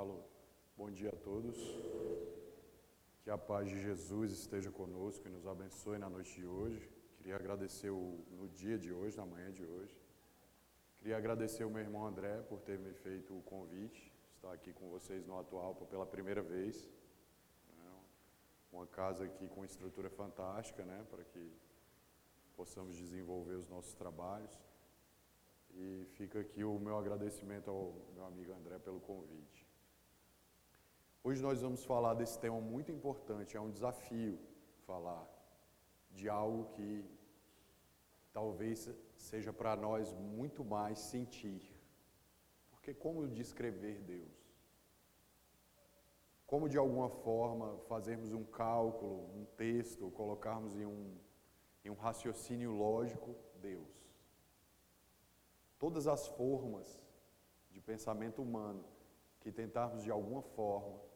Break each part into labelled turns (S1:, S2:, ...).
S1: Alô, bom dia a todos. Que a paz de Jesus esteja conosco e nos abençoe na noite de hoje. Queria agradecer o, no dia de hoje, na manhã de hoje. Queria agradecer o meu irmão André por ter me feito o convite, estar aqui com vocês no Atual pela primeira vez. Né? Uma casa aqui com estrutura fantástica, né, para que possamos desenvolver os nossos trabalhos. E fica aqui o meu agradecimento ao meu amigo André pelo convite. Hoje nós vamos falar desse tema muito importante, é um desafio falar de algo que talvez seja para nós muito mais sentir. Porque como descrever Deus? Como de alguma forma fazermos um cálculo, um texto, colocarmos em um, em um raciocínio lógico Deus? Todas as formas de pensamento humano que tentarmos de alguma forma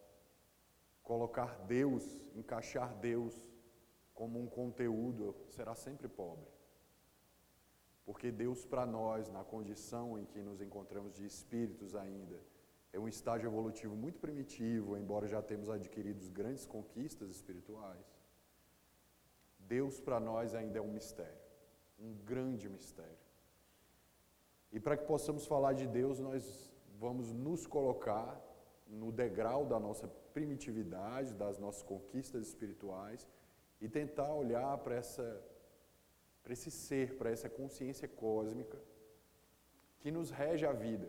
S1: colocar Deus, encaixar Deus como um conteúdo, será sempre pobre. Porque Deus, para nós, na condição em que nos encontramos de espíritos ainda, é um estágio evolutivo muito primitivo, embora já temos adquirido grandes conquistas espirituais. Deus, para nós, ainda é um mistério, um grande mistério. E para que possamos falar de Deus, nós vamos nos colocar no degrau da nossa primitividade, das nossas conquistas espirituais e tentar olhar para essa para esse ser, para essa consciência cósmica que nos rege a vida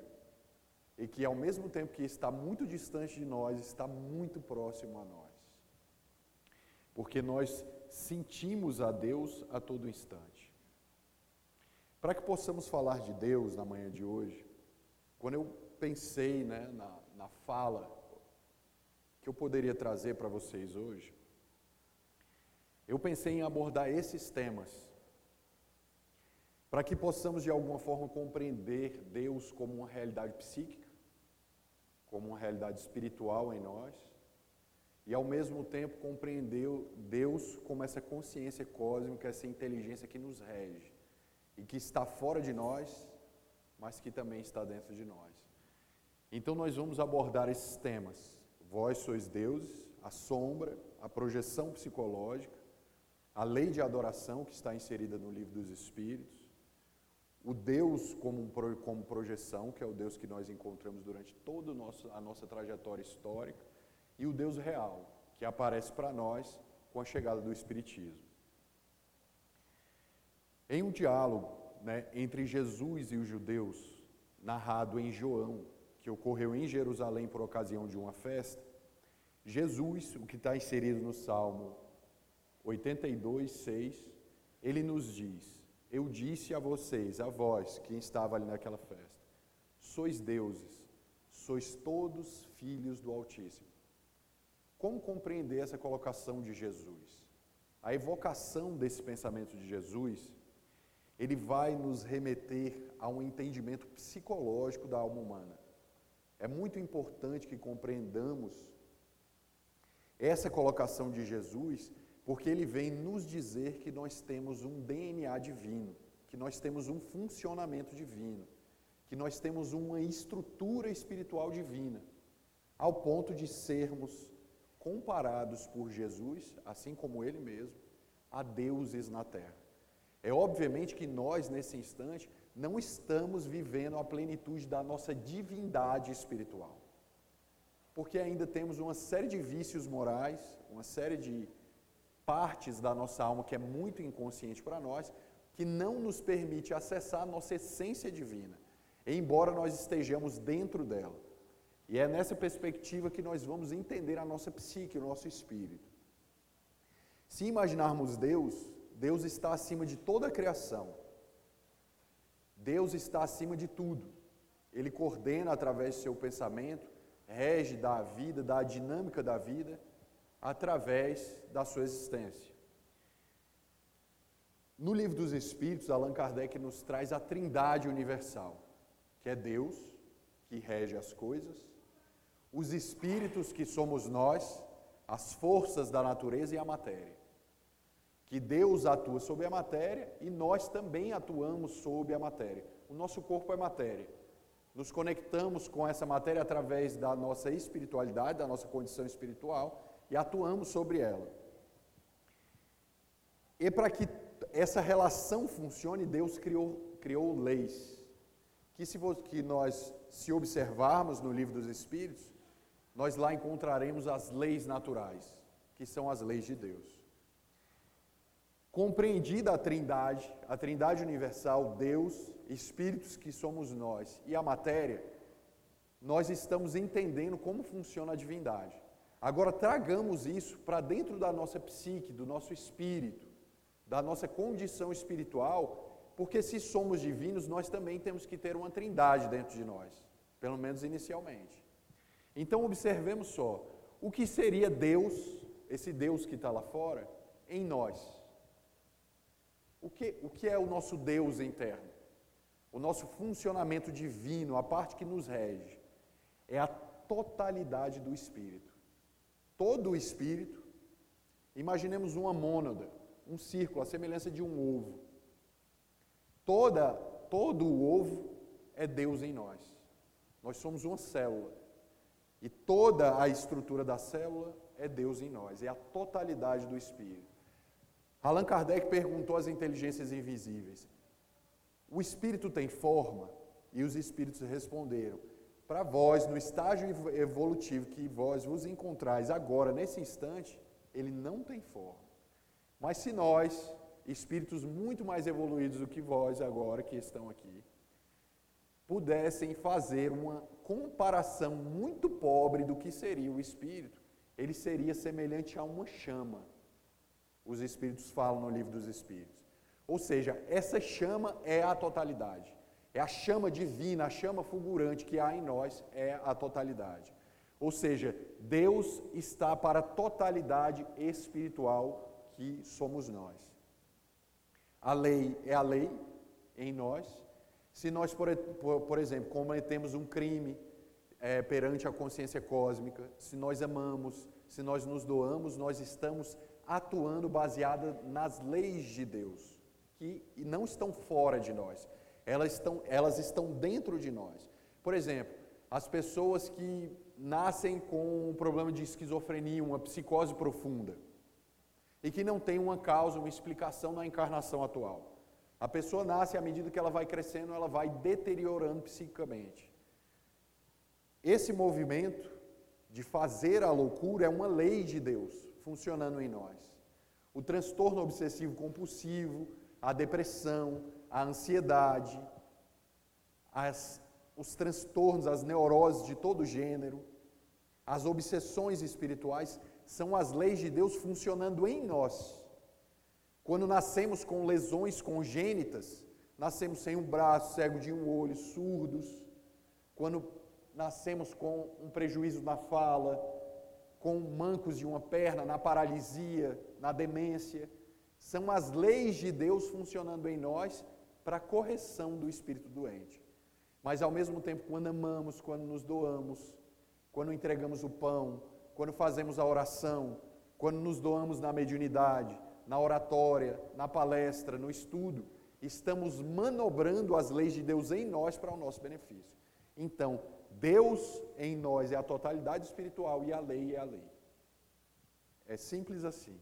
S1: e que ao mesmo tempo que está muito distante de nós, está muito próximo a nós. Porque nós sentimos a Deus a todo instante. Para que possamos falar de Deus na manhã de hoje, quando eu pensei né, na, na fala que eu poderia trazer para vocês hoje, eu pensei em abordar esses temas, para que possamos de alguma forma compreender Deus como uma realidade psíquica, como uma realidade espiritual em nós, e ao mesmo tempo compreender Deus como essa consciência cósmica, essa inteligência que nos rege e que está fora de nós, mas que também está dentro de nós. Então nós vamos abordar esses temas Vós sois deuses, a sombra, a projeção psicológica, a lei de adoração que está inserida no livro dos Espíritos, o Deus como, como projeção, que é o Deus que nós encontramos durante toda a nossa trajetória histórica, e o Deus real, que aparece para nós com a chegada do Espiritismo. Em um diálogo né, entre Jesus e os judeus, narrado em João, que ocorreu em Jerusalém por ocasião de uma festa, Jesus, o que está inserido no Salmo 82, 6, ele nos diz: Eu disse a vocês, a vós, quem estava ali naquela festa, sois deuses, sois todos filhos do Altíssimo. Como compreender essa colocação de Jesus? A evocação desse pensamento de Jesus, ele vai nos remeter a um entendimento psicológico da alma humana. É muito importante que compreendamos essa colocação de Jesus, porque ele vem nos dizer que nós temos um DNA divino, que nós temos um funcionamento divino, que nós temos uma estrutura espiritual divina, ao ponto de sermos comparados por Jesus, assim como ele mesmo, a deuses na terra. É obviamente que nós, nesse instante, não estamos vivendo a plenitude da nossa divindade espiritual. Porque ainda temos uma série de vícios morais, uma série de partes da nossa alma que é muito inconsciente para nós, que não nos permite acessar a nossa essência divina, embora nós estejamos dentro dela. E é nessa perspectiva que nós vamos entender a nossa psique, o nosso espírito. Se imaginarmos Deus, Deus está acima de toda a criação. Deus está acima de tudo. Ele coordena através do seu pensamento, rege da vida, da dinâmica da vida, através da sua existência. No livro dos Espíritos, Allan Kardec nos traz a trindade universal, que é Deus, que rege as coisas, os espíritos, que somos nós, as forças da natureza e a matéria que Deus atua sobre a matéria e nós também atuamos sobre a matéria. O nosso corpo é matéria. nos conectamos com essa matéria através da nossa espiritualidade, da nossa condição espiritual e atuamos sobre ela. E para que essa relação funcione, Deus criou, criou leis. Que, se, que nós, se observarmos no livro dos Espíritos, nós lá encontraremos as leis naturais, que são as leis de Deus. Compreendida a Trindade, a Trindade universal, Deus, espíritos que somos nós e a matéria, nós estamos entendendo como funciona a divindade. Agora tragamos isso para dentro da nossa psique, do nosso espírito, da nossa condição espiritual, porque se somos divinos, nós também temos que ter uma trindade dentro de nós, pelo menos inicialmente. Então observemos só, o que seria Deus, esse Deus que está lá fora, em nós? O que, o que é o nosso Deus interno? O nosso funcionamento divino, a parte que nos rege, é a totalidade do Espírito. Todo o Espírito, imaginemos uma mônada, um círculo, a semelhança de um ovo. Toda, todo o ovo é Deus em nós. Nós somos uma célula. E toda a estrutura da célula é Deus em nós, é a totalidade do Espírito. Allan Kardec perguntou às inteligências invisíveis: o espírito tem forma? E os espíritos responderam: para vós, no estágio evolutivo que vós vos encontrais agora, nesse instante, ele não tem forma. Mas se nós, espíritos muito mais evoluídos do que vós agora que estão aqui, pudessem fazer uma comparação muito pobre do que seria o espírito, ele seria semelhante a uma chama os Espíritos falam no livro dos Espíritos. Ou seja, essa chama é a totalidade. É a chama divina, a chama fulgurante que há em nós é a totalidade. Ou seja, Deus está para a totalidade espiritual que somos nós. A lei é a lei em nós. Se nós, por, por, exemplo, cometemos um crime é, perante a consciência cósmica, se nós amamos, se nós nos doamos, nós estamos atuando baseada nas leis de Deus, que não estão fora de nós, elas estão, elas estão dentro de nós. Por exemplo, as pessoas que nascem com um problema de esquizofrenia, uma psicose profunda, e que não tem uma causa, uma explicação na encarnação atual. A pessoa nasce à medida que ela vai crescendo, ela vai deteriorando psicicamente. Esse movimento de fazer a loucura é uma lei de Deus funcionando em nós. O transtorno obsessivo compulsivo, a depressão, a ansiedade, as, os transtornos, as neuroses de todo gênero, as obsessões espirituais são as leis de Deus funcionando em nós. Quando nascemos com lesões congênitas, nascemos sem um braço, cego de um olho, surdos. Quando nascemos com um prejuízo na fala, com mancos de uma perna, na paralisia, na demência. São as leis de Deus funcionando em nós para a correção do espírito doente. Mas ao mesmo tempo, quando amamos, quando nos doamos, quando entregamos o pão, quando fazemos a oração, quando nos doamos na mediunidade, na oratória, na palestra, no estudo, estamos manobrando as leis de Deus em nós para o nosso benefício. Então, Deus em nós é a totalidade espiritual e a lei é a lei. É simples assim.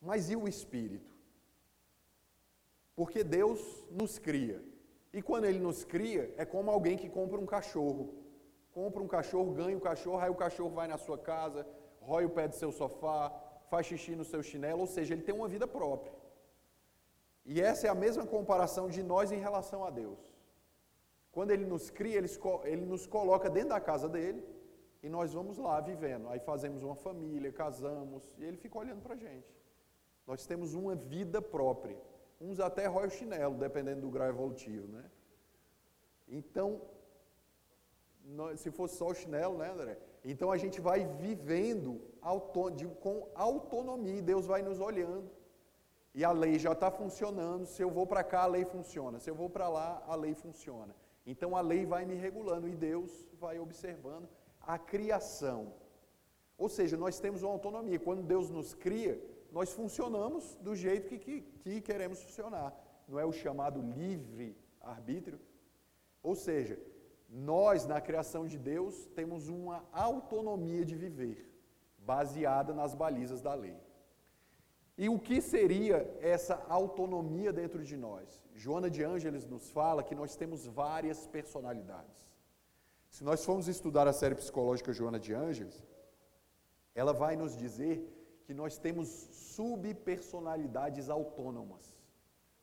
S1: Mas e o espírito? Porque Deus nos cria. E quando ele nos cria, é como alguém que compra um cachorro. Compra um cachorro, ganha o cachorro, aí o cachorro vai na sua casa, rói o pé do seu sofá, faz xixi no seu chinelo, ou seja, ele tem uma vida própria. E essa é a mesma comparação de nós em relação a Deus. Quando ele nos cria, ele, nos coloca dentro da casa dele e nós vamos lá vivendo. Aí fazemos uma família, casamos e ele fica olhando para a gente. Nós temos uma vida própria. Uns até rói o chinelo, dependendo do grau evolutivo, né? Então, se fosse só o chinelo, né, André? Então a gente vai vivendo com autonomia, Deus vai nos olhando. E a lei já está funcionando. Se eu vou para cá, a lei funciona. Se eu vou para lá, a lei funciona. Então a lei vai me regulando e Deus vai observando a criação. Ou seja, nós temos uma autonomia. Quando Deus nos cria, nós funcionamos do jeito que, que, que queremos funcionar. Não é o chamado livre arbítrio. Ou seja, nós na criação de Deus temos uma autonomia de viver, baseada nas balizas da lei. E o que seria essa autonomia dentro de nós? Joana de Ângeles nos fala que nós temos várias personalidades. Se nós formos estudar a série psicológica Joana de Ângeles, ela vai nos dizer que nós temos subpersonalidades autônomas.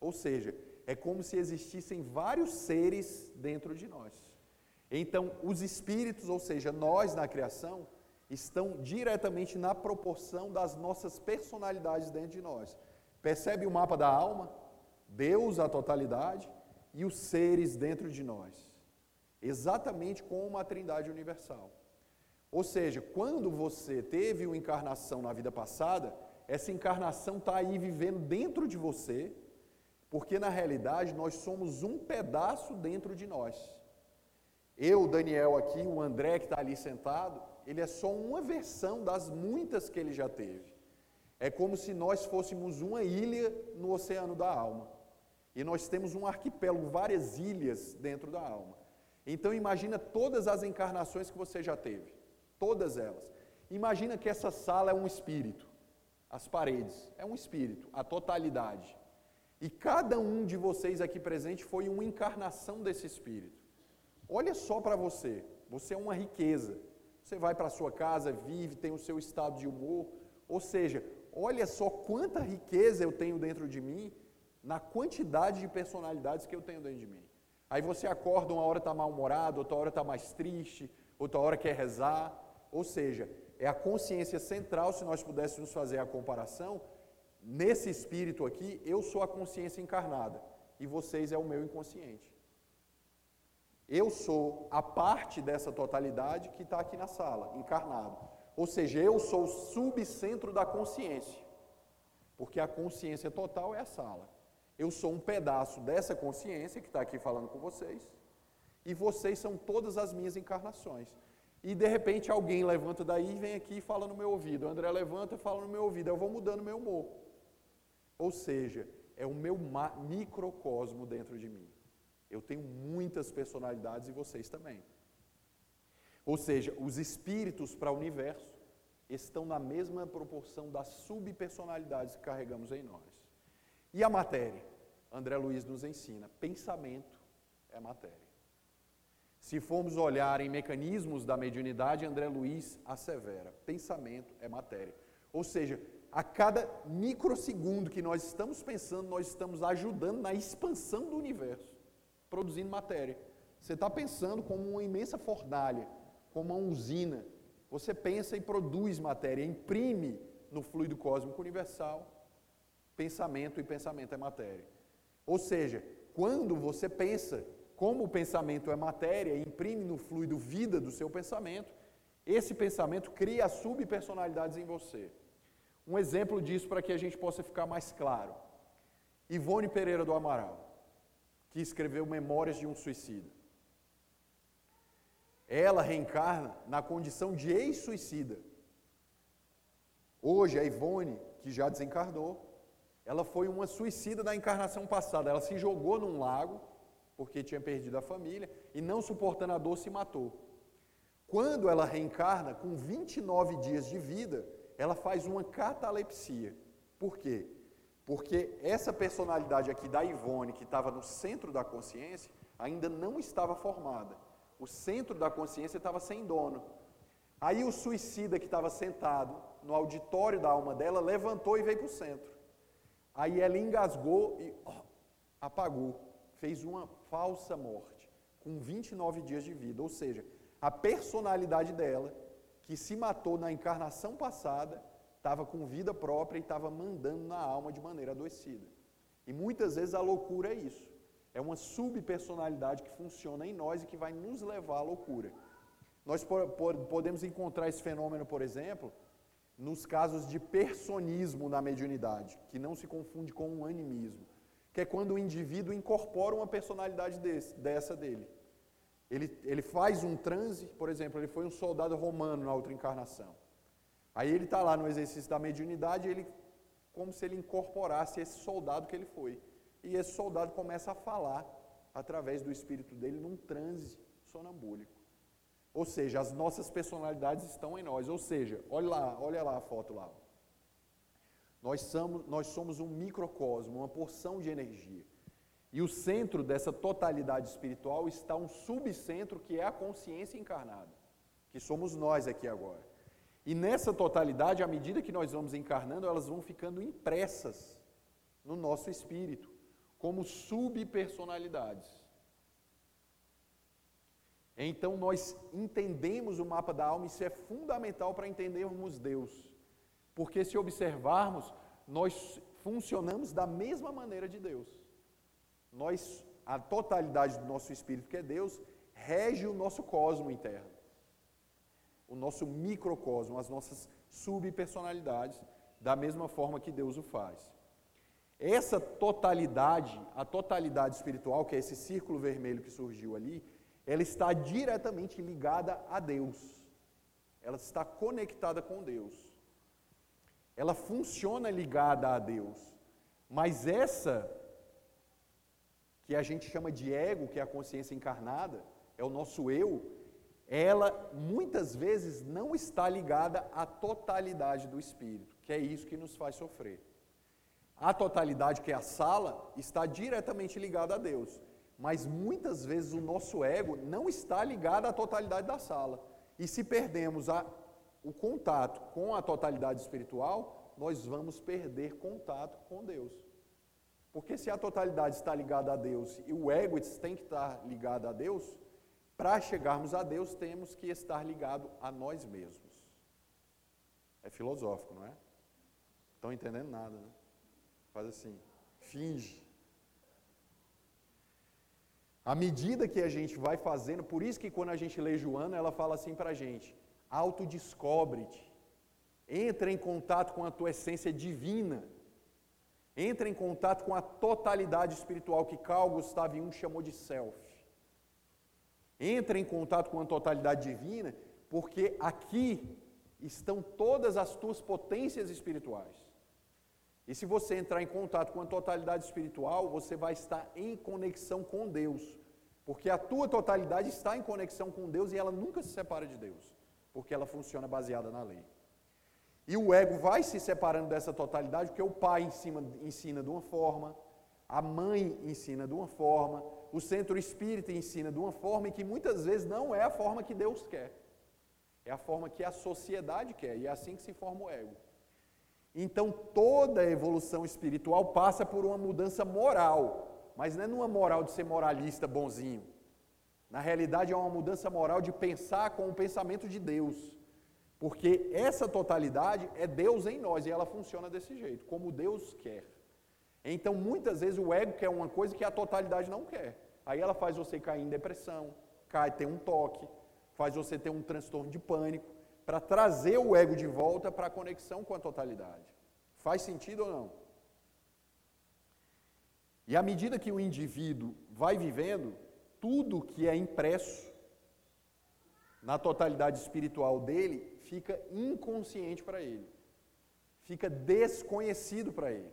S1: Ou seja, é como se existissem vários seres dentro de nós. Então, os espíritos, ou seja, nós na criação, estão diretamente na proporção das nossas personalidades dentro de nós. Percebe o mapa da alma? Deus, a totalidade, e os seres dentro de nós. Exatamente como a trindade universal. Ou seja, quando você teve uma encarnação na vida passada, essa encarnação está aí vivendo dentro de você, porque na realidade nós somos um pedaço dentro de nós. Eu, Daniel aqui, o André que está ali sentado, ele é só uma versão das muitas que ele já teve. É como se nós fôssemos uma ilha no oceano da alma. E nós temos um arquipélago, várias ilhas dentro da alma. Então imagina todas as encarnações que você já teve, todas elas. Imagina que essa sala é um espírito, as paredes é um espírito, a totalidade. E cada um de vocês aqui presente foi uma encarnação desse espírito. Olha só para você, você é uma riqueza. Você vai para a sua casa, vive, tem o seu estado de humor. Ou seja, olha só quanta riqueza eu tenho dentro de mim, na quantidade de personalidades que eu tenho dentro de mim. Aí você acorda, uma hora está mal-humorado, outra hora está mais triste, outra hora quer rezar. Ou seja, é a consciência central, se nós pudéssemos fazer a comparação, nesse espírito aqui, eu sou a consciência encarnada e vocês é o meu inconsciente. Eu sou a parte dessa totalidade que está aqui na sala, encarnado. Ou seja, eu sou o subcentro da consciência. Porque a consciência total é a sala. Eu sou um pedaço dessa consciência que está aqui falando com vocês. E vocês são todas as minhas encarnações. E de repente alguém levanta daí e vem aqui e fala no meu ouvido. O André levanta e fala no meu ouvido. Eu vou mudando meu humor. Ou seja, é o meu microcosmo dentro de mim. Eu tenho muitas personalidades e vocês também. Ou seja, os espíritos para o universo estão na mesma proporção das subpersonalidades que carregamos em nós. E a matéria? André Luiz nos ensina: pensamento é matéria. Se formos olhar em mecanismos da mediunidade, André Luiz assevera: pensamento é matéria. Ou seja, a cada microsegundo que nós estamos pensando, nós estamos ajudando na expansão do universo produzindo matéria. Você está pensando como uma imensa fornalha, como uma usina. Você pensa e produz matéria, imprime no fluido cósmico universal pensamento e pensamento é matéria. Ou seja, quando você pensa como o pensamento é matéria e imprime no fluido vida do seu pensamento, esse pensamento cria subpersonalidades em você. Um exemplo disso para que a gente possa ficar mais claro. Ivone Pereira do Amaral que escreveu Memórias de um Suicida. Ela reencarna na condição de ex-suicida. Hoje, a Ivone, que já desencarnou, ela foi uma suicida da encarnação passada. Ela se jogou num lago, porque tinha perdido a família, e não suportando a dor, se matou. Quando ela reencarna, com 29 dias de vida, ela faz uma catalepsia. Por quê? Porque essa personalidade aqui da Ivone, que estava no centro da consciência, ainda não estava formada. O centro da consciência estava sem dono. Aí o suicida que estava sentado no auditório da alma dela levantou e veio para o centro. Aí ela engasgou e apagou. Fez uma falsa morte, com 29 dias de vida. Ou seja, a personalidade dela, que se matou na encarnação passada, estava com vida própria e estava mandando na alma de maneira adoecida. E muitas vezes a loucura é isso. É uma subpersonalidade que funciona em nós e que vai nos levar à loucura. Nós podemos encontrar esse fenômeno, por exemplo, nos casos de personismo na mediunidade, que não se confunde com um animismo, que é quando o indivíduo incorpora uma personalidade desse, dessa dele. Ele, ele faz um transe, por exemplo, ele foi um soldado romano na outra encarnação. Aí ele está lá no exercício da mediunidade, ele, como se ele incorporasse esse soldado que ele foi. E esse soldado começa a falar através do espírito dele num transe sonambúlico. Ou seja, as nossas personalidades estão em nós. Ou seja, olha lá, olha lá a foto lá. Nós somos, nós somos um microcosmo, uma porção de energia. E o centro dessa totalidade espiritual está um subcentro que é a consciência encarnada, que somos nós aqui agora. E nessa totalidade, à medida que nós vamos encarnando, elas vão ficando impressas no nosso espírito, como subpersonalidades. Então nós entendemos o mapa da alma, isso é fundamental para entendermos Deus. Porque se observarmos, nós funcionamos da mesma maneira de Deus. Nós, a totalidade do nosso espírito, que é Deus, rege o nosso cosmo interno. O nosso microcosmo, as nossas subpersonalidades, da mesma forma que Deus o faz. Essa totalidade, a totalidade espiritual, que é esse círculo vermelho que surgiu ali, ela está diretamente ligada a Deus. Ela está conectada com Deus. Ela funciona ligada a Deus. Mas essa, que a gente chama de ego, que é a consciência encarnada, é o nosso eu, ela muitas vezes não está ligada à totalidade do espírito, que é isso que nos faz sofrer. A totalidade, que é a sala, está diretamente ligada a Deus. Mas muitas vezes o nosso ego não está ligado à totalidade da sala. E se perdemos a, o contato com a totalidade espiritual, nós vamos perder contato com Deus. Porque se a totalidade está ligada a Deus e o ego tem que estar ligado a Deus, para chegarmos a Deus temos que estar ligado a nós mesmos. É filosófico, não é? Estão entendendo nada, né? Faz assim, finge. À medida que a gente vai fazendo, por isso que quando a gente lê Joana, ela fala assim para a gente: autodescobre-te, entra em contato com a tua essência divina, entra em contato com a totalidade espiritual que Carl Gustav Jung chamou de self. Entra em contato com a totalidade divina, porque aqui estão todas as tuas potências espirituais. E se você entrar em contato com a totalidade espiritual, você vai estar em conexão com Deus. Porque a tua totalidade está em conexão com Deus e ela nunca se separa de Deus. Porque ela funciona baseada na lei. E o ego vai se separando dessa totalidade, porque o pai ensina, ensina de uma forma, a mãe ensina de uma forma, o centro espírita ensina de uma forma, e que muitas vezes não é a forma que Deus quer. É a forma que a sociedade quer, e é assim que se forma o ego. Então toda a evolução espiritual passa por uma mudança moral, mas não é numa moral de ser moralista bonzinho. Na realidade é uma mudança moral de pensar com o pensamento de Deus. Porque essa totalidade é Deus em nós e ela funciona desse jeito, como Deus quer. Então muitas vezes o ego quer uma coisa que a totalidade não quer. Aí ela faz você cair em depressão, cai ter um toque, faz você ter um transtorno de pânico para trazer o ego de volta para a conexão com a totalidade. Faz sentido ou não? E à medida que o indivíduo vai vivendo, tudo que é impresso na totalidade espiritual dele fica inconsciente para ele, fica desconhecido para ele.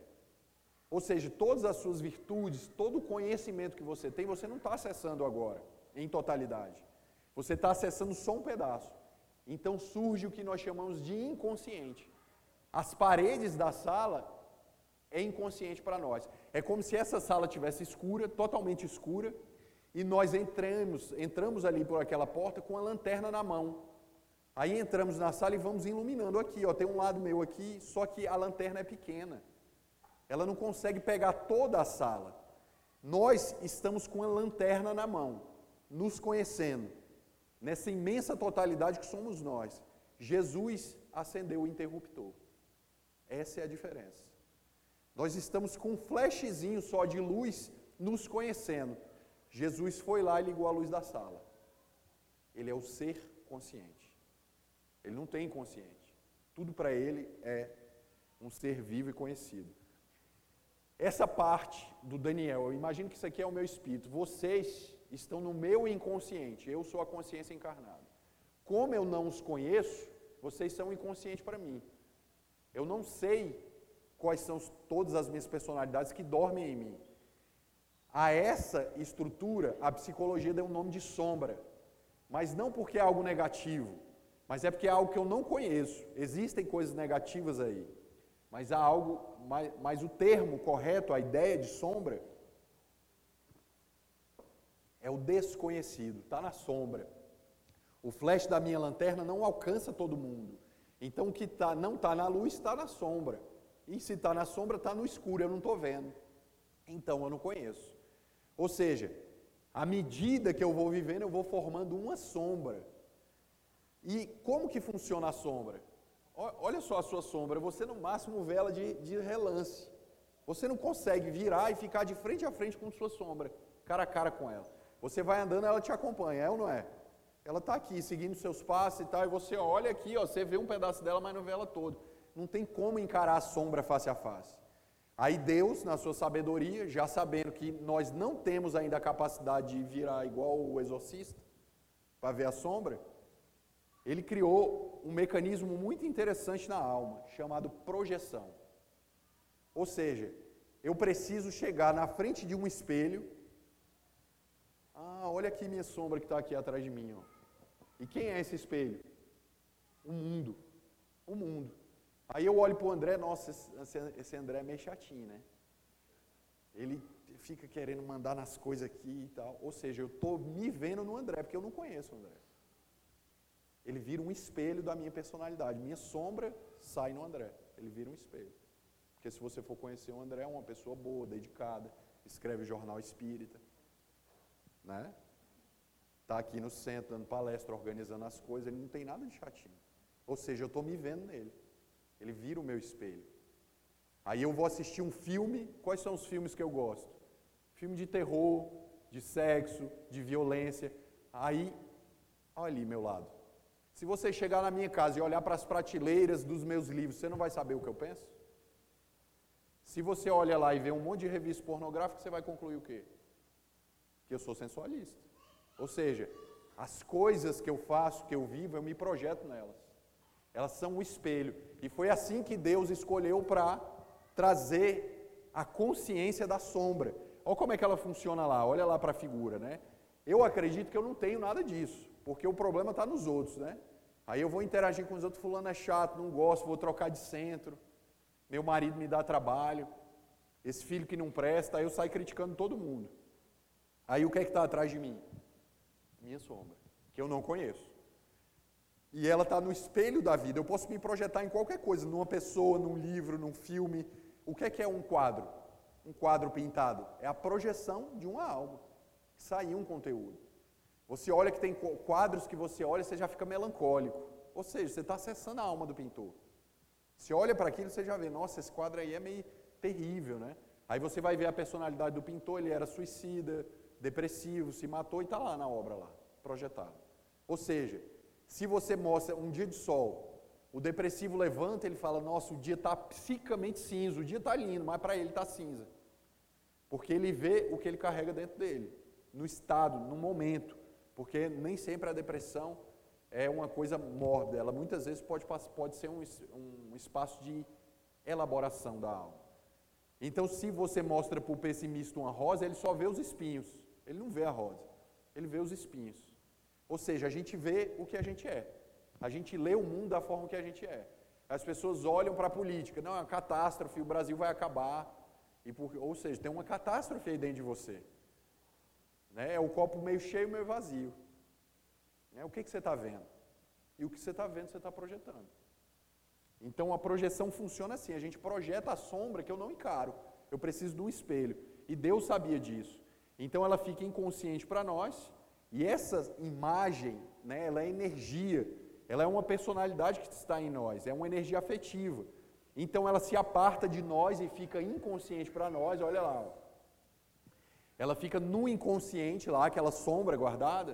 S1: Ou seja, todas as suas virtudes, todo o conhecimento que você tem, você não está acessando agora, em totalidade. Você está acessando só um pedaço. Então surge o que nós chamamos de inconsciente. As paredes da sala é inconsciente para nós. É como se essa sala tivesse escura, totalmente escura, e nós entramos, entramos ali por aquela porta com a lanterna na mão. Aí entramos na sala e vamos iluminando aqui, ó, tem um lado meu aqui, só que a lanterna é pequena. Ela não consegue pegar toda a sala. Nós estamos com a lanterna na mão, nos conhecendo nessa imensa totalidade que somos nós. Jesus acendeu o interruptor. Essa é a diferença. Nós estamos com um flashzinho só de luz nos conhecendo. Jesus foi lá e ligou a luz da sala. Ele é o ser consciente. Ele não tem inconsciente. Tudo para ele é um ser vivo e conhecido. Essa parte do Daniel, eu imagino que isso aqui é o meu espírito. Vocês estão no meu inconsciente. Eu sou a consciência encarnada. Como eu não os conheço, vocês são inconscientes para mim. Eu não sei quais são todas as minhas personalidades que dormem em mim. A essa estrutura, a psicologia deu um nome de sombra. Mas não porque é algo negativo, mas é porque é algo que eu não conheço. Existem coisas negativas aí. Mas há algo, mas, mas o termo correto, a ideia de sombra, é o desconhecido, está na sombra. O flash da minha lanterna não alcança todo mundo. Então o que tá, não está na luz está na sombra. E se está na sombra, está no escuro, eu não estou vendo. Então eu não conheço. Ou seja, à medida que eu vou vivendo, eu vou formando uma sombra. E como que funciona a sombra? Olha só a sua sombra, você no máximo vê ela de, de relance. Você não consegue virar e ficar de frente a frente com sua sombra, cara a cara com ela. Você vai andando, ela te acompanha, é ou não é? Ela está aqui, seguindo seus passos e tal, e você olha aqui, ó, você vê um pedaço dela, mas não vê ela todo. Não tem como encarar a sombra face a face. Aí Deus, na sua sabedoria, já sabendo que nós não temos ainda a capacidade de virar igual o exorcista, para ver a sombra, ele criou um mecanismo muito interessante na alma, chamado projeção. Ou seja, eu preciso chegar na frente de um espelho. Ah, olha aqui minha sombra que está aqui atrás de mim. Ó. E quem é esse espelho? O mundo. O mundo. Aí eu olho para o André, nossa, esse, André é meio chatinho, né? Ele fica querendo mandar nas coisas aqui e tal. Ou seja, eu estou me vendo no André, porque eu não conheço o André. Ele vira um espelho da minha personalidade. Minha sombra sai no André. Ele vira um espelho. Porque se você for conhecer o André, é uma pessoa boa, dedicada, escreve jornal espírita. Né? Está aqui no centro, dando palestra, organizando as coisas, ele não tem nada de chatinho. Ou seja, eu estou me vendo nele. Ele vira o meu espelho. Aí eu vou assistir um filme. Quais são os filmes que eu gosto? Filme de terror, de sexo, de violência. Aí, olha ali meu lado. Se você chegar na minha casa e olhar para as prateleiras dos meus livros, você não vai saber o que eu penso? Se você olha lá e vê um monte de revista pornográfica, você vai concluir o quê? Que eu sou sensualista. Ou seja, as coisas que eu faço, que eu vivo, eu me projeto nelas. Elas são o espelho. E foi assim que Deus escolheu para trazer a consciência da sombra. Olha como é que ela funciona lá, olha lá para a figura, né? Eu acredito que eu não tenho nada disso, porque o problema está nos outros, né? Aí eu vou interagir com os outros, fulano é chato, não gosto, vou trocar de centro, meu marido me dá trabalho, esse filho que não presta, aí eu saio criticando todo mundo. Aí o que é que está atrás de mim? Minha sombra, que eu não conheço. E ela está no espelho da vida. Eu posso me projetar em qualquer coisa, numa pessoa, num livro, num filme. O que é que é um quadro? Um quadro pintado? É a projeção de uma alma. Saiu um conteúdo. Você olha que tem quadros que você olha, você já fica melancólico. Ou seja, você está acessando a alma do pintor. Você olha para aquilo, você já vê, nossa, esse quadro aí é meio terrível, né? Aí você vai ver a personalidade do pintor, ele era suicida, depressivo, se matou e está lá na obra lá, projetado. Ou seja, se você mostra um dia de sol, o depressivo levanta, ele fala: Nossa, o dia está psicamente cinza, o dia está lindo, mas para ele está cinza. Porque ele vê o que ele carrega dentro dele, no estado, no momento. Porque nem sempre a depressão é uma coisa mórbida, ela muitas vezes pode, pode ser um, um espaço de elaboração da alma. Então, se você mostra para o pessimista uma rosa, ele só vê os espinhos, ele não vê a rosa, ele vê os espinhos. Ou seja, a gente vê o que a gente é. A gente lê o mundo da forma que a gente é. As pessoas olham para a política, não, é uma catástrofe, o Brasil vai acabar. E por, ou seja, tem uma catástrofe aí dentro de você. Né? É o copo meio cheio, meio vazio. Né? O que, que você está vendo? E o que você está vendo, você está projetando. Então a projeção funciona assim: a gente projeta a sombra que eu não encaro. Eu preciso de um espelho. E Deus sabia disso. Então ela fica inconsciente para nós e essa imagem, né, ela é energia, ela é uma personalidade que está em nós, é uma energia afetiva. Então ela se aparta de nós e fica inconsciente para nós, olha lá. Ó. Ela fica no inconsciente lá, aquela sombra guardada.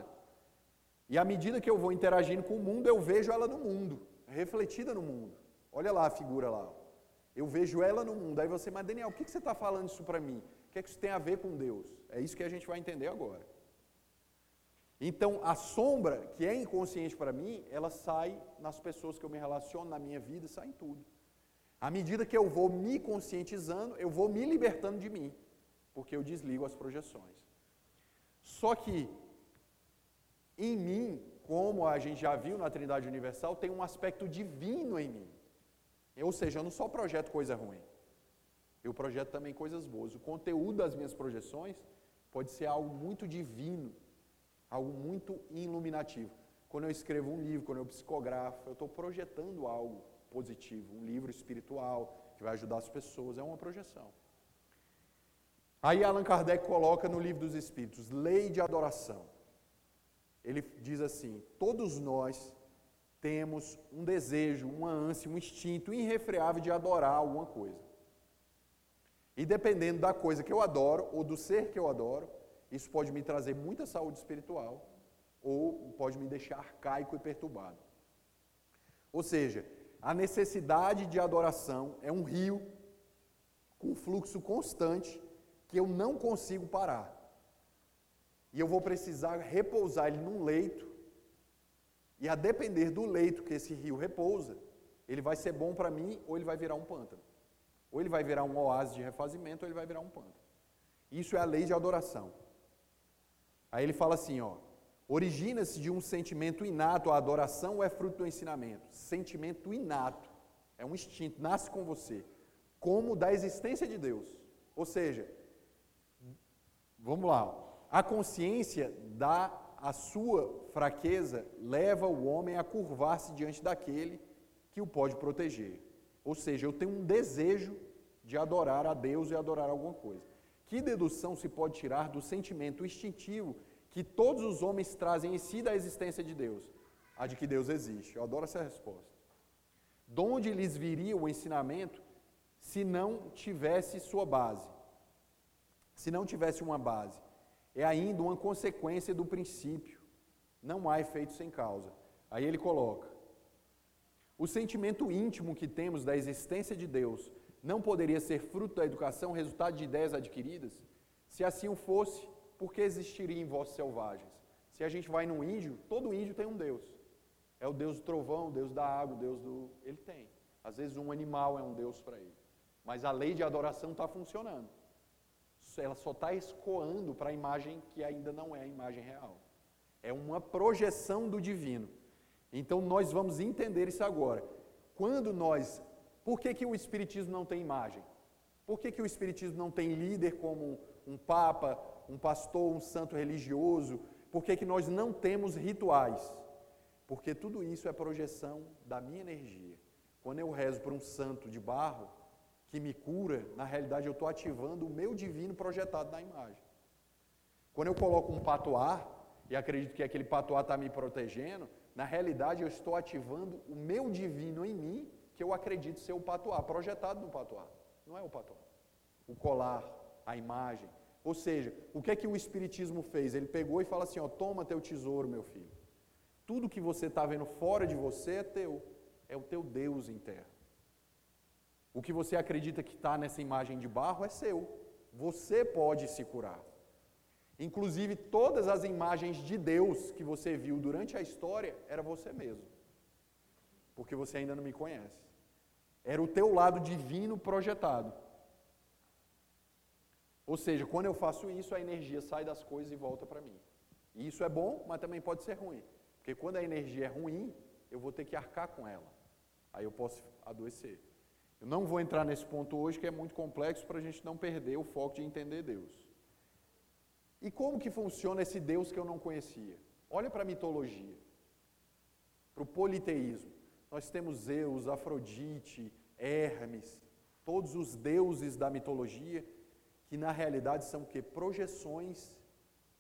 S1: E à medida que eu vou interagindo com o mundo, eu vejo ela no mundo, refletida no mundo. Olha lá a figura lá. Eu vejo ela no mundo. Aí você, mas Daniel, o que você está falando isso para mim? O que, é que isso tem a ver com Deus? É isso que a gente vai entender agora. Então, a sombra, que é inconsciente para mim, ela sai nas pessoas que eu me relaciono, na minha vida, sai em tudo. À medida que eu vou me conscientizando, eu vou me libertando de mim. Porque eu desligo as projeções. Só que em mim, como a gente já viu na Trindade Universal, tem um aspecto divino em mim. Ou seja, eu não só projeto coisa ruim, eu projeto também coisas boas. O conteúdo das minhas projeções pode ser algo muito divino, algo muito iluminativo. Quando eu escrevo um livro, quando eu psicografo, eu estou projetando algo positivo, um livro espiritual que vai ajudar as pessoas, é uma projeção. Aí Allan Kardec coloca no livro dos Espíritos, lei de adoração. Ele diz assim: todos nós temos um desejo, uma ânsia, um instinto irrefreável de adorar alguma coisa. E dependendo da coisa que eu adoro, ou do ser que eu adoro, isso pode me trazer muita saúde espiritual, ou pode me deixar arcaico e perturbado. Ou seja, a necessidade de adoração é um rio com fluxo constante que eu não consigo parar. E eu vou precisar repousar ele num leito, e a depender do leito que esse rio repousa, ele vai ser bom para mim ou ele vai virar um pântano. Ou ele vai virar um oásis de refazimento ou ele vai virar um pântano. Isso é a lei de adoração. Aí ele fala assim, ó, origina-se de um sentimento inato, a adoração é fruto do ensinamento. Sentimento inato, é um instinto, nasce com você, como da existência de Deus. Ou seja, vamos lá, a consciência da a sua fraqueza leva o homem a curvar-se diante daquele que o pode proteger. Ou seja, eu tenho um desejo de adorar a Deus e adorar alguma coisa. Que dedução se pode tirar do sentimento instintivo que todos os homens trazem em si da existência de Deus? A de que Deus existe. Eu adoro essa resposta. De onde lhes viria o ensinamento se não tivesse sua base? Se não tivesse uma base? É ainda uma consequência do princípio. Não há efeito sem causa. Aí ele coloca: o sentimento íntimo que temos da existência de Deus não poderia ser fruto da educação, resultado de ideias adquiridas? Se assim o fosse, por que existiria em vós selvagens? Se a gente vai no índio, todo índio tem um Deus. É o Deus do trovão, o Deus da água, o Deus do. Ele tem. Às vezes um animal é um Deus para ele. Mas a lei de adoração está funcionando. Ela só está escoando para a imagem que ainda não é a imagem real. É uma projeção do divino. Então nós vamos entender isso agora. Quando nós por que, que o Espiritismo não tem imagem? Por que, que o Espiritismo não tem líder como um Papa, um pastor, um santo religioso? Por que, que nós não temos rituais? Porque tudo isso é projeção da minha energia. Quando eu rezo para um santo de barro que me cura, na realidade eu estou ativando o meu divino projetado na imagem. Quando eu coloco um patuar, e acredito que aquele patuar está me protegendo, na realidade eu estou ativando o meu divino em mim que eu acredito ser o patuá, projetado no patuá. Não é o patuá. O colar, a imagem. Ou seja, o que é que o Espiritismo fez? Ele pegou e fala assim: ó, toma teu tesouro, meu filho. Tudo que você está vendo fora de você é teu. É o teu Deus interno. O que você acredita que está nessa imagem de barro é seu. Você pode se curar. Inclusive, todas as imagens de Deus que você viu durante a história era você mesmo. Porque você ainda não me conhece. Era o teu lado divino projetado. Ou seja, quando eu faço isso, a energia sai das coisas e volta para mim. E isso é bom, mas também pode ser ruim. Porque quando a energia é ruim, eu vou ter que arcar com ela. Aí eu posso adoecer. Eu não vou entrar nesse ponto hoje, que é muito complexo, para a gente não perder o foco de entender Deus. E como que funciona esse Deus que eu não conhecia? Olha para a mitologia, para o politeísmo. Nós temos Zeus, Afrodite, Hermes, todos os deuses da mitologia, que na realidade são que projeções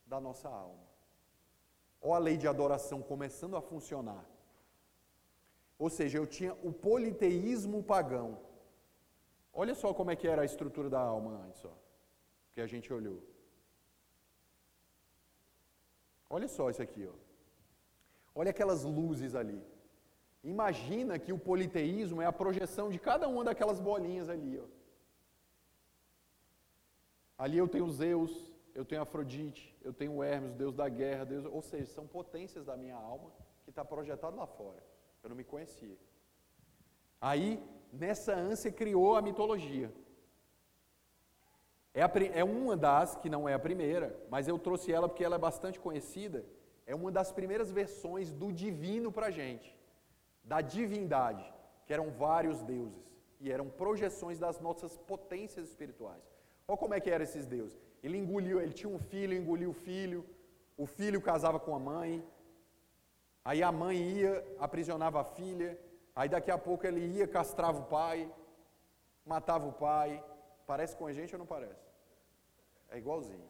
S1: da nossa alma. Olha a lei de adoração começando a funcionar. Ou seja, eu tinha o politeísmo pagão. Olha só como é que era a estrutura da alma antes, ó, que a gente olhou. Olha só isso aqui, ó. Olha aquelas luzes ali. Imagina que o politeísmo é a projeção de cada uma daquelas bolinhas ali. Ó. Ali eu tenho Zeus, eu tenho Afrodite, eu tenho Hermes, Deus da guerra, Deus, ou seja, são potências da minha alma que está projetado lá fora. Eu não me conhecia. Aí, nessa ânsia, criou a mitologia. É, a, é uma das, que não é a primeira, mas eu trouxe ela porque ela é bastante conhecida. É uma das primeiras versões do divino para a gente, da divindade, que eram vários deuses e eram projeções das nossas potências espirituais. Olha como é que eram esses deuses. Ele engoliu, ele tinha um filho, engoliu o filho, o filho casava com a mãe, aí a mãe ia, aprisionava a filha, aí daqui a pouco ele ia, castrava o pai, matava o pai. Parece com a gente ou não parece? É igualzinho.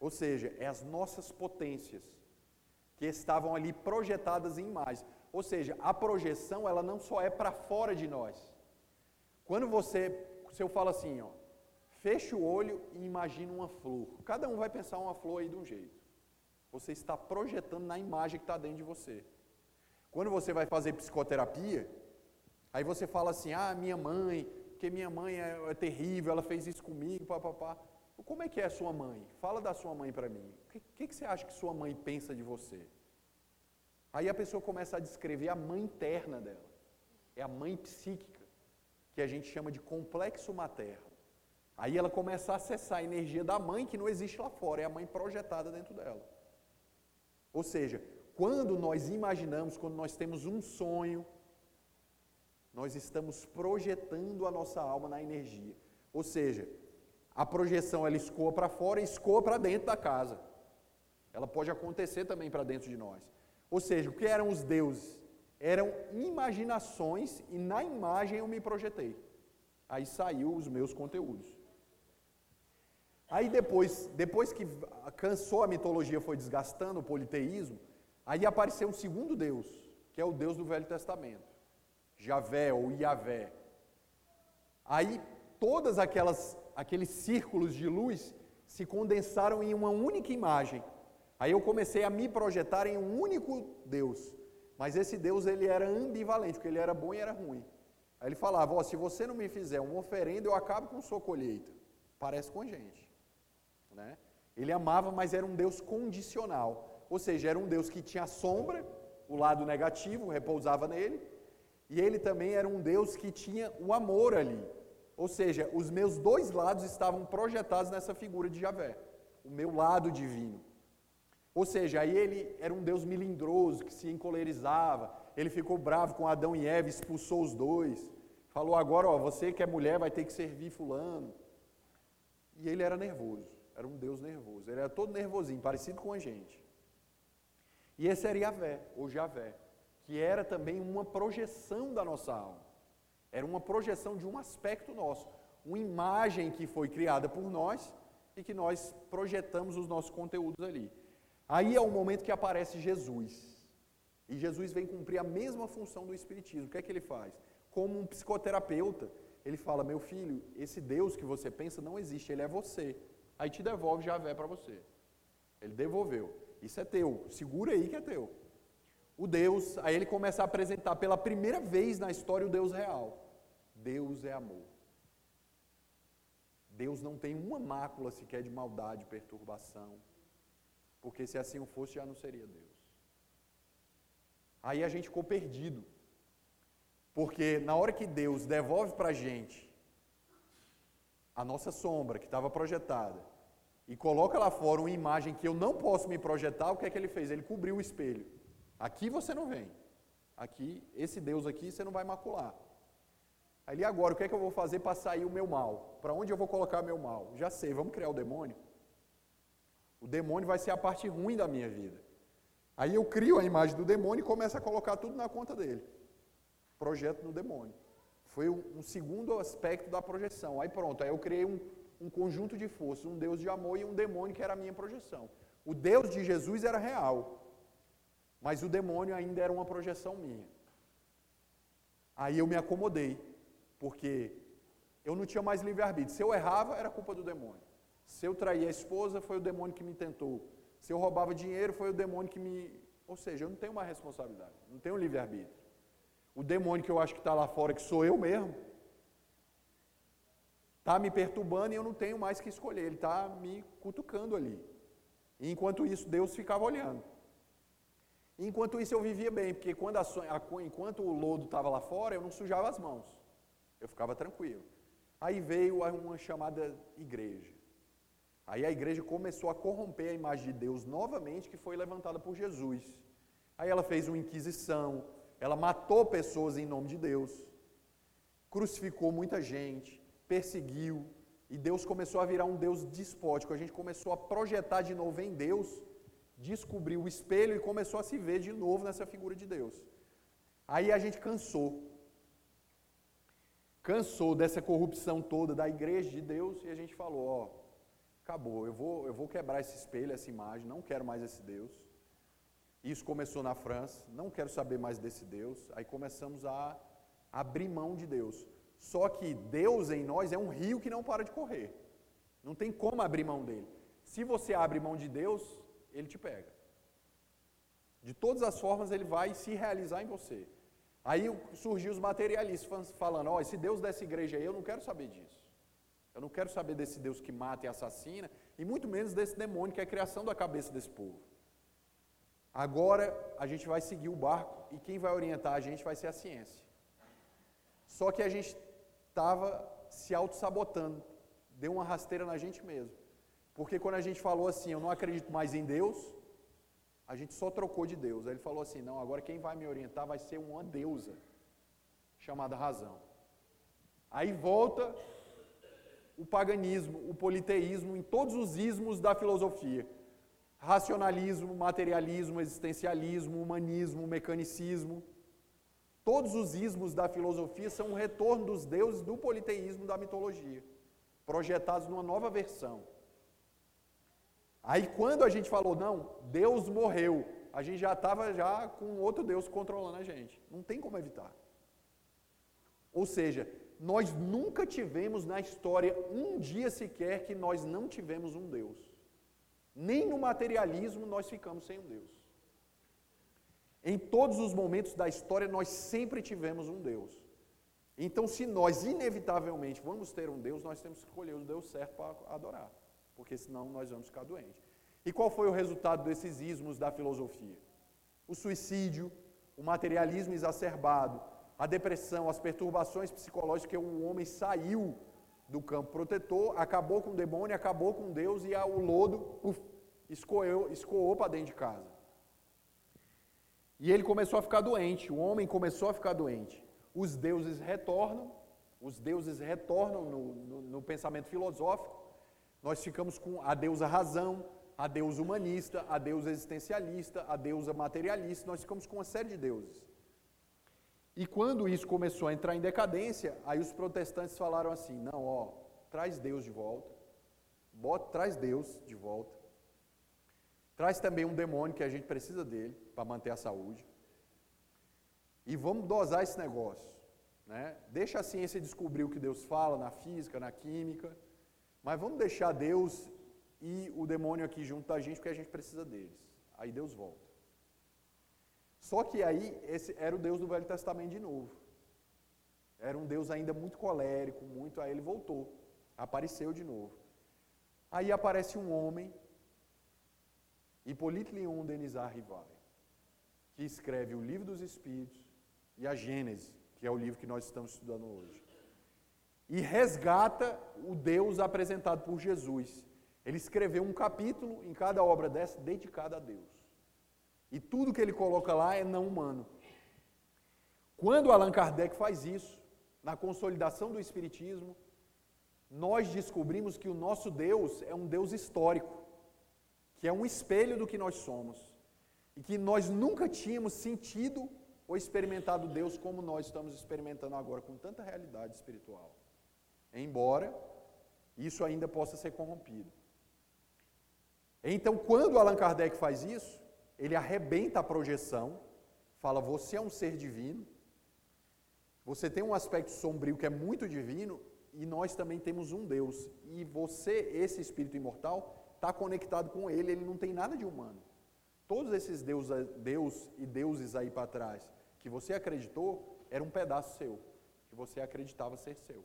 S1: Ou seja, é as nossas potências que estavam ali projetadas em imagens. Ou seja, a projeção ela não só é para fora de nós. Quando você, se eu falo assim, ó, feche o olho e imagine uma flor. Cada um vai pensar uma flor aí de um jeito. Você está projetando na imagem que está dentro de você. Quando você vai fazer psicoterapia, aí você fala assim: ah, minha mãe, porque minha mãe é, é terrível, ela fez isso comigo, papapá. Como é que é a sua mãe? Fala da sua mãe para mim. O que, que, que você acha que sua mãe pensa de você? Aí a pessoa começa a descrever a mãe interna dela. É a mãe psíquica, que a gente chama de complexo materno. Aí ela começa a acessar a energia da mãe que não existe lá fora, é a mãe projetada dentro dela. Ou seja, quando nós imaginamos, quando nós temos um sonho, nós estamos projetando a nossa alma na energia. Ou seja, a projeção ela escoa para fora e escoa para dentro da casa. Ela pode acontecer também para dentro de nós. Ou seja, o que eram os deuses? Eram imaginações e na imagem eu me projetei. Aí saiu os meus conteúdos. Aí depois, depois que cansou a mitologia, foi desgastando o politeísmo, aí apareceu um segundo Deus, que é o Deus do Velho Testamento, Javé ou Iavé. Aí todas aquelas aqueles círculos de luz se condensaram em uma única imagem. Aí eu comecei a me projetar em um único Deus. Mas esse Deus ele era ambivalente, porque ele era bom e era ruim. Aí ele falava: oh, se você não me fizer uma oferenda, eu acabo com sua colheita. Parece com a gente. Né? Ele amava, mas era um Deus condicional. Ou seja, era um Deus que tinha sombra, o lado negativo, repousava nele, e ele também era um Deus que tinha o amor ali. Ou seja, os meus dois lados estavam projetados nessa figura de Javé, o meu lado divino. Ou seja, aí ele era um Deus melindroso, que se encolerizava, ele ficou bravo com Adão e Eva, expulsou os dois. Falou agora, ó, você que é mulher vai ter que servir fulano. E ele era nervoso. Era um Deus nervoso. Ele era todo nervosinho, parecido com a gente. E esse era Yahvé, ou Javé, que era também uma projeção da nossa alma. Era uma projeção de um aspecto nosso, uma imagem que foi criada por nós e que nós projetamos os nossos conteúdos ali. Aí é o momento que aparece Jesus. E Jesus vem cumprir a mesma função do Espiritismo. O que é que ele faz? Como um psicoterapeuta, ele fala: Meu filho, esse Deus que você pensa não existe, ele é você aí te devolve Javé para você. Ele devolveu. Isso é teu, segura aí que é teu. O Deus, aí ele começa a apresentar pela primeira vez na história o Deus real. Deus é amor. Deus não tem uma mácula sequer de maldade, perturbação. Porque se assim fosse, já não seria Deus. Aí a gente ficou perdido. Porque na hora que Deus devolve para a gente a nossa sombra que estava projetada, e coloca lá fora uma imagem que eu não posso me projetar, o que é que ele fez? Ele cobriu o espelho. Aqui você não vem. Aqui, esse Deus aqui você não vai macular. Ali agora, o que é que eu vou fazer para sair o meu mal? Para onde eu vou colocar meu mal? Já sei, vamos criar o demônio. O demônio vai ser a parte ruim da minha vida. Aí eu crio a imagem do demônio e começo a colocar tudo na conta dele. Projeto no demônio. Foi um, um segundo aspecto da projeção. Aí pronto, aí eu criei um, um conjunto de forças, um Deus de amor e um demônio que era a minha projeção. O Deus de Jesus era real, mas o demônio ainda era uma projeção minha. Aí eu me acomodei, porque eu não tinha mais livre-arbítrio. Se eu errava, era culpa do demônio. Se eu traía a esposa, foi o demônio que me tentou. Se eu roubava dinheiro, foi o demônio que me. Ou seja, eu não tenho uma responsabilidade, não tenho livre-arbítrio. O demônio que eu acho que está lá fora, que sou eu mesmo, Está me perturbando e eu não tenho mais que escolher, ele está me cutucando ali. E enquanto isso, Deus ficava olhando. Enquanto isso, eu vivia bem, porque quando a, a, enquanto o lodo estava lá fora, eu não sujava as mãos. Eu ficava tranquilo. Aí veio uma chamada igreja. Aí a igreja começou a corromper a imagem de Deus novamente, que foi levantada por Jesus. Aí ela fez uma inquisição, ela matou pessoas em nome de Deus, crucificou muita gente, perseguiu, e Deus começou a virar um Deus despótico. A gente começou a projetar de novo em Deus, descobriu o espelho e começou a se ver de novo nessa figura de Deus. Aí a gente cansou. Cansou dessa corrupção toda da igreja de Deus e a gente falou, ó, acabou, eu vou, eu vou quebrar esse espelho, essa imagem, não quero mais esse Deus. Isso começou na França, não quero saber mais desse Deus. Aí começamos a abrir mão de Deus. Só que Deus em nós é um rio que não para de correr. Não tem como abrir mão dele. Se você abre mão de Deus, ele te pega. De todas as formas, ele vai se realizar em você. Aí surgiu os materialistas falando: Ó, oh, esse Deus dessa igreja aí, eu não quero saber disso. Eu não quero saber desse Deus que mata e assassina, e muito menos desse demônio que é a criação da cabeça desse povo. Agora a gente vai seguir o barco e quem vai orientar a gente vai ser a ciência. Só que a gente estava se auto-sabotando, deu uma rasteira na gente mesmo. Porque quando a gente falou assim, eu não acredito mais em Deus, a gente só trocou de Deus. Aí ele falou assim: não, agora quem vai me orientar vai ser uma deusa, chamada razão. Aí volta o paganismo, o politeísmo, em todos os ismos da filosofia: racionalismo, materialismo, existencialismo, humanismo, mecanicismo. Todos os ismos da filosofia são um retorno dos deuses do politeísmo da mitologia, projetados numa nova versão. Aí quando a gente falou, não, Deus morreu, a gente já estava já com outro Deus controlando a gente. Não tem como evitar. Ou seja, nós nunca tivemos na história um dia sequer que nós não tivemos um Deus. Nem no materialismo nós ficamos sem um Deus. Em todos os momentos da história nós sempre tivemos um Deus. Então, se nós inevitavelmente vamos ter um Deus, nós temos que escolher o Deus certo para adorar porque senão nós vamos ficar doentes. E qual foi o resultado desses ismos da filosofia? O suicídio, o materialismo exacerbado, a depressão, as perturbações psicológicas o homem saiu do campo protetor, acabou com o demônio, acabou com Deus e o lodo uf, escoou, escoou para dentro de casa. E ele começou a ficar doente, o homem começou a ficar doente. Os deuses retornam, os deuses retornam no, no, no pensamento filosófico, nós ficamos com a deusa razão, a deusa humanista, a deusa existencialista, a deusa materialista, nós ficamos com uma série de deuses. E quando isso começou a entrar em decadência, aí os protestantes falaram assim: não, ó, traz Deus de volta, bota, traz Deus de volta, traz também um demônio que a gente precisa dele para manter a saúde, e vamos dosar esse negócio. Né? Deixa a ciência descobrir o que Deus fala na física, na química, mas vamos deixar Deus e o demônio aqui junto da gente, porque a gente precisa deles. Aí Deus volta. Só que aí, esse era o Deus do Velho Testamento de novo. Era um Deus ainda muito colérico, muito. Aí ele voltou, apareceu de novo. Aí aparece um homem, Hippolyte Leon Denisard Rivai, que escreve o Livro dos Espíritos e a Gênese, que é o livro que nós estamos estudando hoje e resgata o Deus apresentado por Jesus. Ele escreveu um capítulo em cada obra dessa dedicada a Deus. E tudo que ele coloca lá é não humano. Quando Allan Kardec faz isso, na consolidação do Espiritismo, nós descobrimos que o nosso Deus é um Deus histórico, que é um espelho do que nós somos, e que nós nunca tínhamos sentido ou experimentado Deus como nós estamos experimentando agora, com tanta realidade espiritual embora isso ainda possa ser corrompido. Então, quando Allan Kardec faz isso, ele arrebenta a projeção, fala: Você é um ser divino, você tem um aspecto sombrio que é muito divino, e nós também temos um Deus. E você, esse espírito imortal, está conectado com ele, ele não tem nada de humano. Todos esses deus, Deus e deuses aí para trás que você acreditou, era um pedaço seu, que você acreditava ser seu.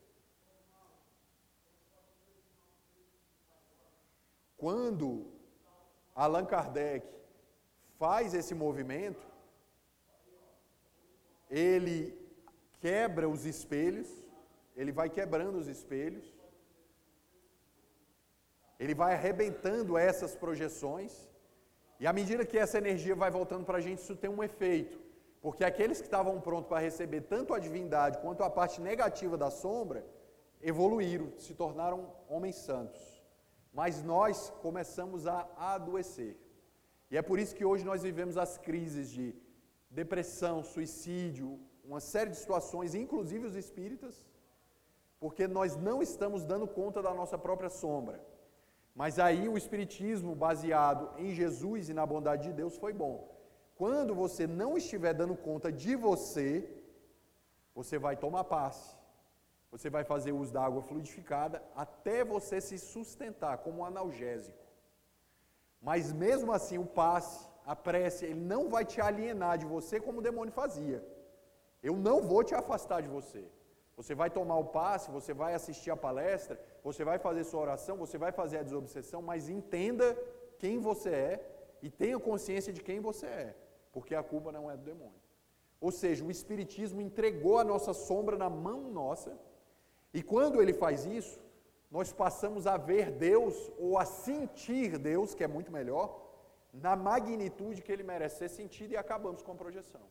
S1: Quando Allan Kardec faz esse movimento, ele quebra os espelhos, ele vai quebrando os espelhos, ele vai arrebentando essas projeções, e à medida que essa energia vai voltando para a gente, isso tem um efeito. Porque aqueles que estavam prontos para receber tanto a divindade quanto a parte negativa da sombra, evoluíram, se tornaram homens santos. Mas nós começamos a adoecer. E é por isso que hoje nós vivemos as crises de depressão, suicídio, uma série de situações, inclusive os espíritas, porque nós não estamos dando conta da nossa própria sombra. Mas aí o Espiritismo, baseado em Jesus e na bondade de Deus, foi bom. Quando você não estiver dando conta de você, você vai tomar passe. Você vai fazer uso da água fluidificada até você se sustentar como um analgésico. Mas mesmo assim, o passe, a prece, ele não vai te alienar de você como o demônio fazia. Eu não vou te afastar de você. Você vai tomar o passe, você vai assistir a palestra, você vai fazer sua oração, você vai fazer a desobsessão, mas entenda quem você é e tenha consciência de quem você é, porque a culpa não é do demônio. Ou seja, o Espiritismo entregou a nossa sombra na mão nossa, e quando ele faz isso, nós passamos a ver Deus, ou a sentir Deus, que é muito melhor, na magnitude que ele merece ser sentido e acabamos com a projeção.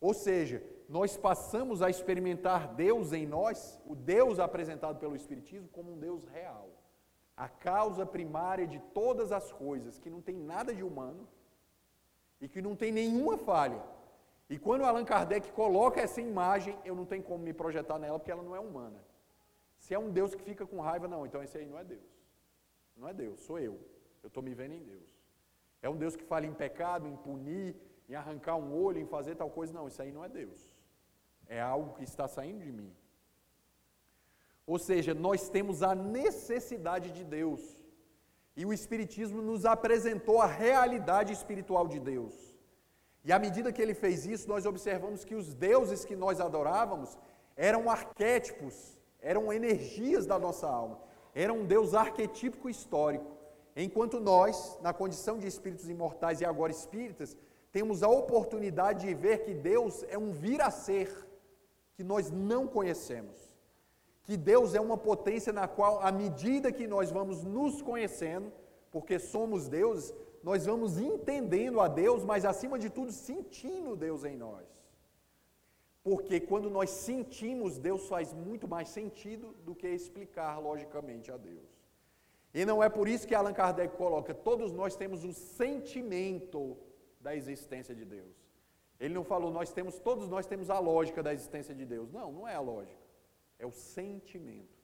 S1: Ou seja, nós passamos a experimentar Deus em nós, o Deus apresentado pelo Espiritismo, como um Deus real. A causa primária de todas as coisas, que não tem nada de humano e que não tem nenhuma falha. E quando Allan Kardec coloca essa imagem, eu não tenho como me projetar nela porque ela não é humana. Se é um Deus que fica com raiva, não, então esse aí não é Deus. Não é Deus, sou eu. Eu estou me vendo em Deus. É um Deus que fala em pecado, em punir, em arrancar um olho, em fazer tal coisa. Não, isso aí não é Deus. É algo que está saindo de mim. Ou seja, nós temos a necessidade de Deus. E o Espiritismo nos apresentou a realidade espiritual de Deus. E à medida que ele fez isso, nós observamos que os deuses que nós adorávamos eram arquétipos, eram energias da nossa alma. Era um Deus arquetípico histórico. Enquanto nós, na condição de espíritos imortais e agora espíritas, temos a oportunidade de ver que Deus é um vir a ser que nós não conhecemos. Que Deus é uma potência na qual, à medida que nós vamos nos conhecendo, porque somos deuses, nós vamos entendendo a Deus, mas acima de tudo sentindo Deus em nós. Porque quando nós sentimos, Deus faz muito mais sentido do que explicar logicamente a Deus. E não é por isso que Allan Kardec coloca: todos nós temos um sentimento da existência de Deus. Ele não falou, nós temos, todos nós temos a lógica da existência de Deus. Não, não é a lógica. É o sentimento,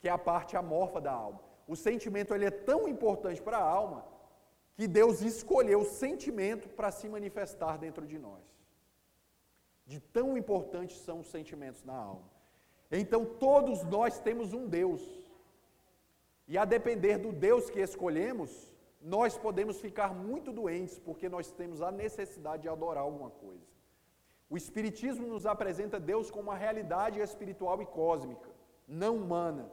S1: que é a parte amorfa da alma. O sentimento ele é tão importante para a alma que Deus escolheu o sentimento para se manifestar dentro de nós. De tão importantes são os sentimentos na alma. Então todos nós temos um Deus. E a depender do Deus que escolhemos, nós podemos ficar muito doentes porque nós temos a necessidade de adorar alguma coisa. O Espiritismo nos apresenta Deus como uma realidade espiritual e cósmica, não humana.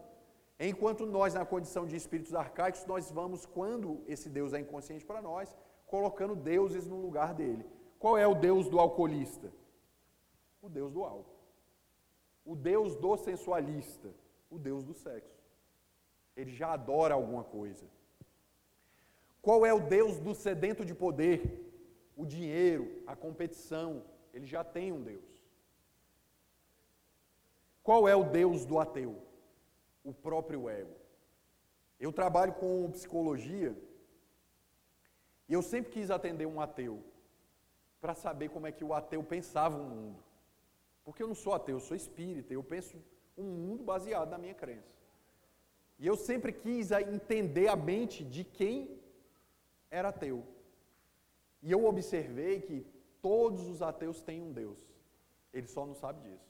S1: Enquanto nós, na condição de espíritos arcaicos, nós vamos, quando esse Deus é inconsciente para nós, colocando deuses no lugar dele. Qual é o Deus do alcoolista? O Deus do álcool. O Deus do sensualista? O Deus do sexo. Ele já adora alguma coisa. Qual é o Deus do sedento de poder? O dinheiro, a competição. Ele já tem um Deus. Qual é o Deus do ateu? O próprio ego. Eu trabalho com psicologia e eu sempre quis atender um ateu para saber como é que o ateu pensava o mundo. Porque eu não sou ateu, eu sou espírita, eu penso um mundo baseado na minha crença. E eu sempre quis entender a mente de quem era ateu. E eu observei que todos os ateus têm um Deus. Ele só não sabe disso.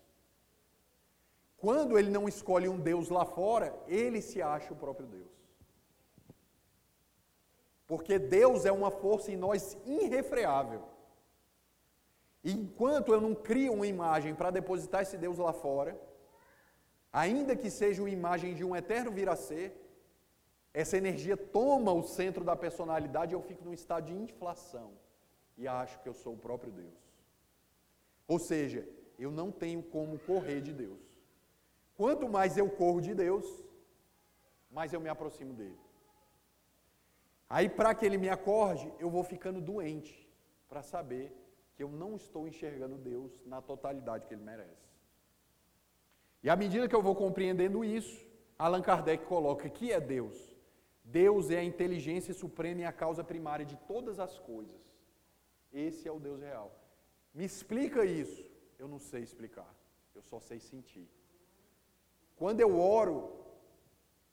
S1: Quando ele não escolhe um Deus lá fora, ele se acha o próprio Deus. Porque Deus é uma força em nós irrefreável. E enquanto eu não crio uma imagem para depositar esse Deus lá fora, ainda que seja uma imagem de um eterno vir a ser, essa energia toma o centro da personalidade e eu fico num estado de inflação e acho que eu sou o próprio Deus. Ou seja, eu não tenho como correr de Deus. Quanto mais eu corro de Deus, mais eu me aproximo dele. Aí, para que ele me acorde, eu vou ficando doente para saber que eu não estou enxergando Deus na totalidade que ele merece. E à medida que eu vou compreendendo isso, Allan Kardec coloca que é Deus. Deus é a inteligência suprema e a causa primária de todas as coisas. Esse é o Deus real. Me explica isso. Eu não sei explicar. Eu só sei sentir. Quando eu oro,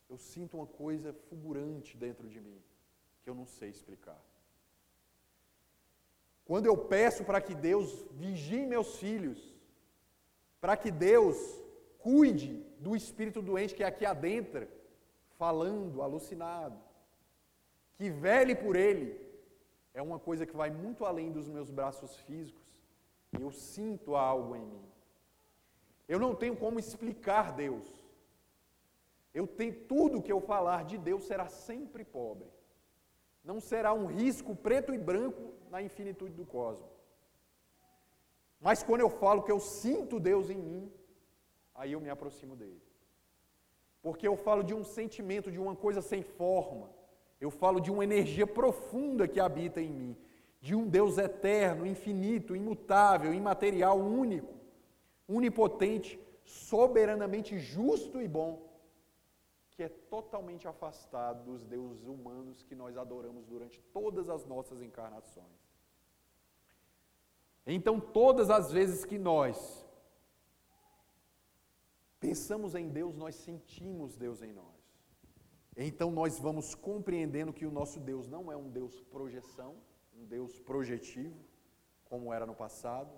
S1: eu sinto uma coisa fulgurante dentro de mim, que eu não sei explicar. Quando eu peço para que Deus vigie meus filhos, para que Deus cuide do espírito doente que aqui adentra, falando, alucinado, que vele por ele, é uma coisa que vai muito além dos meus braços físicos. Eu sinto algo em mim. Eu não tenho como explicar Deus. Eu tenho tudo que eu falar de Deus será sempre pobre. Não será um risco preto e branco na infinitude do cosmos. Mas quando eu falo que eu sinto Deus em mim, aí eu me aproximo dele. Porque eu falo de um sentimento, de uma coisa sem forma. Eu falo de uma energia profunda que habita em mim, de um Deus eterno, infinito, imutável, imaterial, único, onipotente, soberanamente justo e bom, que é totalmente afastado dos deuses humanos que nós adoramos durante todas as nossas encarnações. Então, todas as vezes que nós pensamos em Deus, nós sentimos Deus em nós. Então, nós vamos compreendendo que o nosso Deus não é um Deus projeção, um Deus projetivo, como era no passado,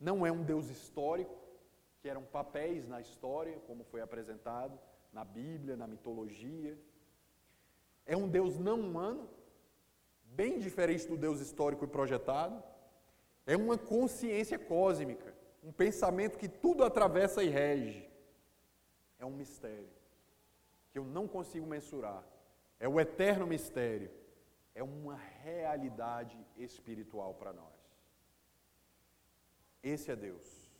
S1: não é um Deus histórico, que eram papéis na história, como foi apresentado na Bíblia, na mitologia. É um Deus não humano, bem diferente do Deus histórico e projetado. É uma consciência cósmica, um pensamento que tudo atravessa e rege. É um mistério que eu não consigo mensurar. É o eterno mistério. É uma realidade espiritual para nós. Esse é Deus.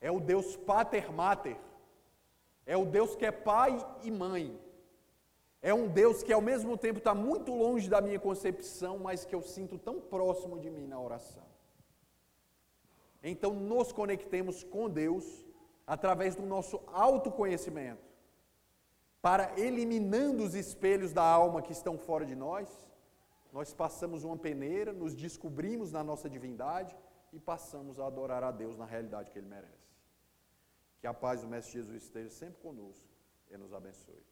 S1: É o Deus pater mater. É o Deus que é pai e mãe. É um Deus que ao mesmo tempo está muito longe da minha concepção, mas que eu sinto tão próximo de mim na oração. Então, nos conectemos com Deus através do nosso autoconhecimento, para eliminando os espelhos da alma que estão fora de nós, nós passamos uma peneira, nos descobrimos na nossa divindade e passamos a adorar a Deus na realidade que Ele merece. Que a paz do Mestre Jesus esteja sempre conosco e nos abençoe.